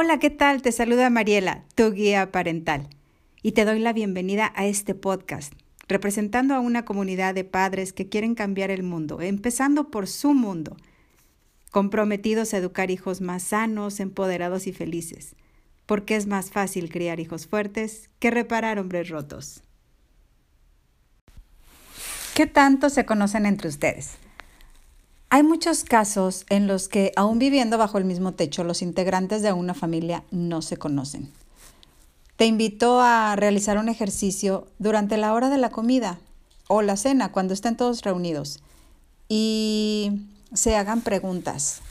Hola, ¿qué tal? Te saluda Mariela, tu guía parental, y te doy la bienvenida a este podcast, representando a una comunidad de padres que quieren cambiar el mundo, empezando por su mundo, comprometidos a educar hijos más sanos, empoderados y felices, porque es más fácil criar hijos fuertes que reparar hombres rotos. ¿Qué tanto se conocen entre ustedes? Hay muchos casos en los que, aún viviendo bajo el mismo techo, los integrantes de una familia no se conocen. Te invito a realizar un ejercicio durante la hora de la comida o la cena, cuando estén todos reunidos, y se hagan preguntas.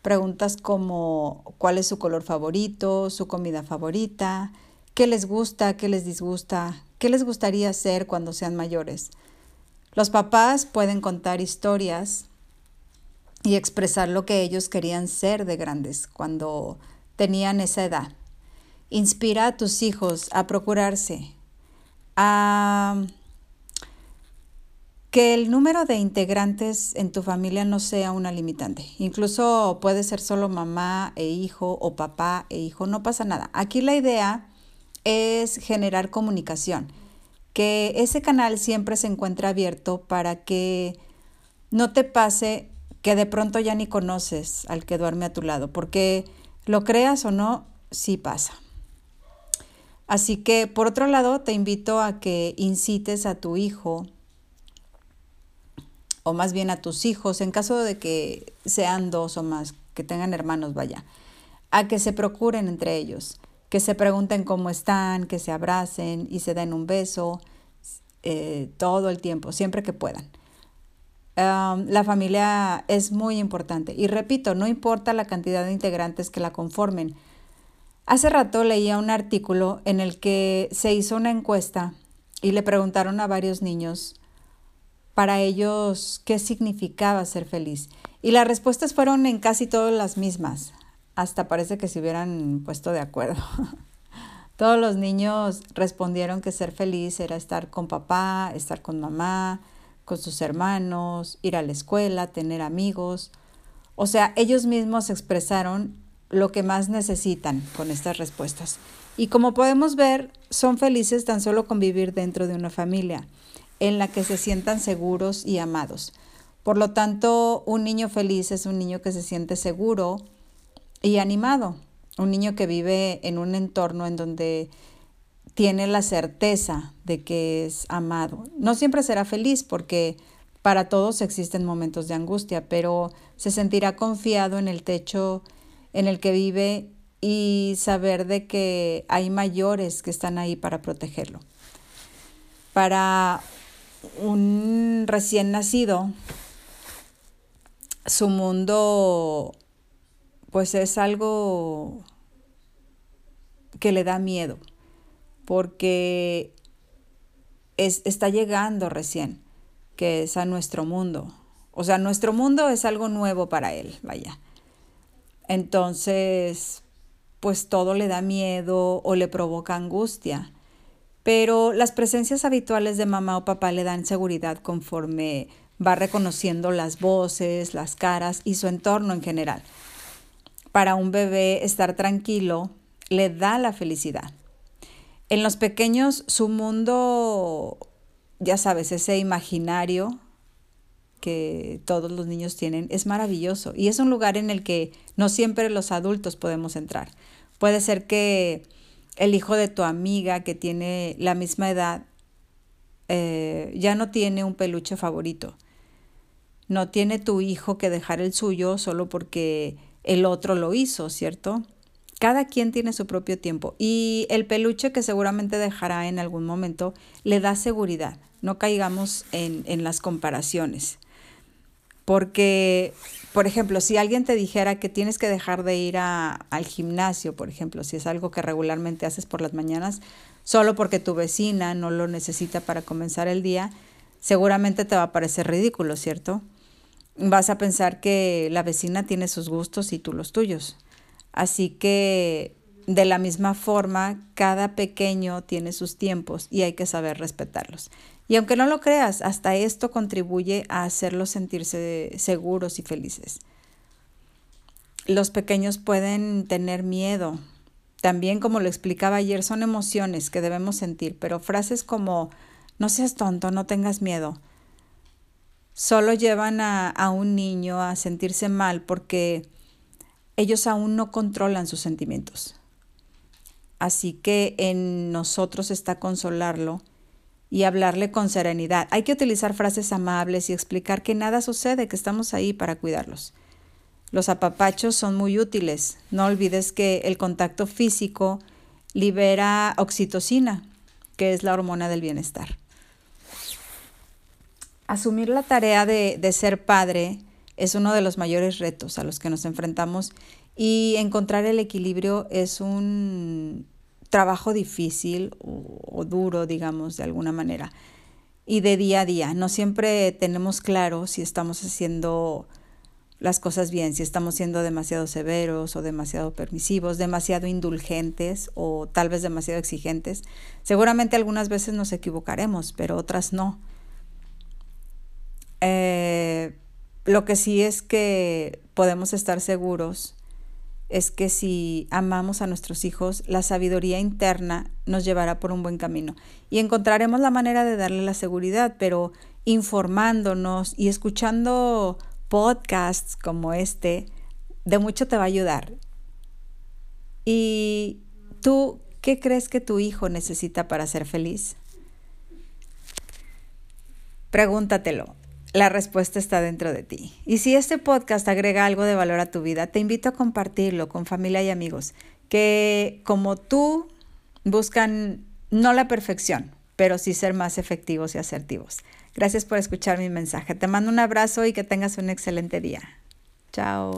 Preguntas como cuál es su color favorito, su comida favorita, qué les gusta, qué les disgusta, qué les gustaría hacer cuando sean mayores. Los papás pueden contar historias y expresar lo que ellos querían ser de grandes cuando tenían esa edad. Inspira a tus hijos a procurarse, a que el número de integrantes en tu familia no sea una limitante. Incluso puede ser solo mamá e hijo o papá e hijo, no pasa nada. Aquí la idea es generar comunicación, que ese canal siempre se encuentre abierto para que no te pase que de pronto ya ni conoces al que duerme a tu lado, porque lo creas o no, sí pasa. Así que, por otro lado, te invito a que incites a tu hijo, o más bien a tus hijos, en caso de que sean dos o más, que tengan hermanos, vaya, a que se procuren entre ellos, que se pregunten cómo están, que se abracen y se den un beso eh, todo el tiempo, siempre que puedan la familia es muy importante. Y repito, no importa la cantidad de integrantes que la conformen. Hace rato leía un artículo en el que se hizo una encuesta y le preguntaron a varios niños para ellos qué significaba ser feliz. Y las respuestas fueron en casi todas las mismas. Hasta parece que se hubieran puesto de acuerdo. Todos los niños respondieron que ser feliz era estar con papá, estar con mamá, con sus hermanos, ir a la escuela, tener amigos. O sea, ellos mismos expresaron lo que más necesitan con estas respuestas. Y como podemos ver, son felices tan solo con vivir dentro de una familia en la que se sientan seguros y amados. Por lo tanto, un niño feliz es un niño que se siente seguro y animado, un niño que vive en un entorno en donde tiene la certeza de que es amado. No siempre será feliz porque para todos existen momentos de angustia, pero se sentirá confiado en el techo en el que vive y saber de que hay mayores que están ahí para protegerlo. Para un recién nacido, su mundo pues es algo que le da miedo porque es, está llegando recién, que es a nuestro mundo. O sea, nuestro mundo es algo nuevo para él, vaya. Entonces, pues todo le da miedo o le provoca angustia. Pero las presencias habituales de mamá o papá le dan seguridad conforme va reconociendo las voces, las caras y su entorno en general. Para un bebé estar tranquilo le da la felicidad. En los pequeños, su mundo, ya sabes, ese imaginario que todos los niños tienen, es maravilloso y es un lugar en el que no siempre los adultos podemos entrar. Puede ser que el hijo de tu amiga que tiene la misma edad eh, ya no tiene un peluche favorito. No tiene tu hijo que dejar el suyo solo porque el otro lo hizo, ¿cierto? Cada quien tiene su propio tiempo y el peluche que seguramente dejará en algún momento le da seguridad. No caigamos en, en las comparaciones. Porque, por ejemplo, si alguien te dijera que tienes que dejar de ir a, al gimnasio, por ejemplo, si es algo que regularmente haces por las mañanas, solo porque tu vecina no lo necesita para comenzar el día, seguramente te va a parecer ridículo, ¿cierto? Vas a pensar que la vecina tiene sus gustos y tú los tuyos. Así que de la misma forma, cada pequeño tiene sus tiempos y hay que saber respetarlos. Y aunque no lo creas, hasta esto contribuye a hacerlos sentirse seguros y felices. los pequeños pueden tener miedo. También, como lo explicaba ayer, son emociones que debemos sentir, pero frases como no seas tonto, no tengas miedo, solo llevan a, a un niño a sentirse mal porque ellos aún no controlan sus sentimientos. Así que en nosotros está consolarlo y hablarle con serenidad. Hay que utilizar frases amables y explicar que nada sucede, que estamos ahí para cuidarlos. Los apapachos son muy útiles. No olvides que el contacto físico libera oxitocina, que es la hormona del bienestar. Asumir la tarea de, de ser padre es uno de los mayores retos a los que nos enfrentamos y encontrar el equilibrio es un trabajo difícil o, duro, digamos, de alguna manera, y de día a día. No siempre tenemos claro si estamos haciendo las cosas bien, si estamos siendo demasiado severos o demasiado permisivos, demasiado indulgentes o tal vez demasiado exigentes. Seguramente algunas veces nos equivocaremos, pero otras no. Eh, lo que sí es que podemos estar seguros es que si amamos a nuestros hijos, la sabiduría interna nos llevará por un buen camino y encontraremos la manera de darle la seguridad, pero informándonos y escuchando podcasts como este, de mucho te va a ayudar. ¿Y tú qué crees que tu hijo necesita para ser feliz? Pregúntatelo. La respuesta está dentro de ti. Y si este podcast agrega algo de valor a tu vida, te invito a compartirlo con familia y amigos que como tú buscan no la perfección, pero sí ser más efectivos y asertivos. Gracias por escuchar mi mensaje. Te mando un abrazo y que tengas un excelente día. Chao.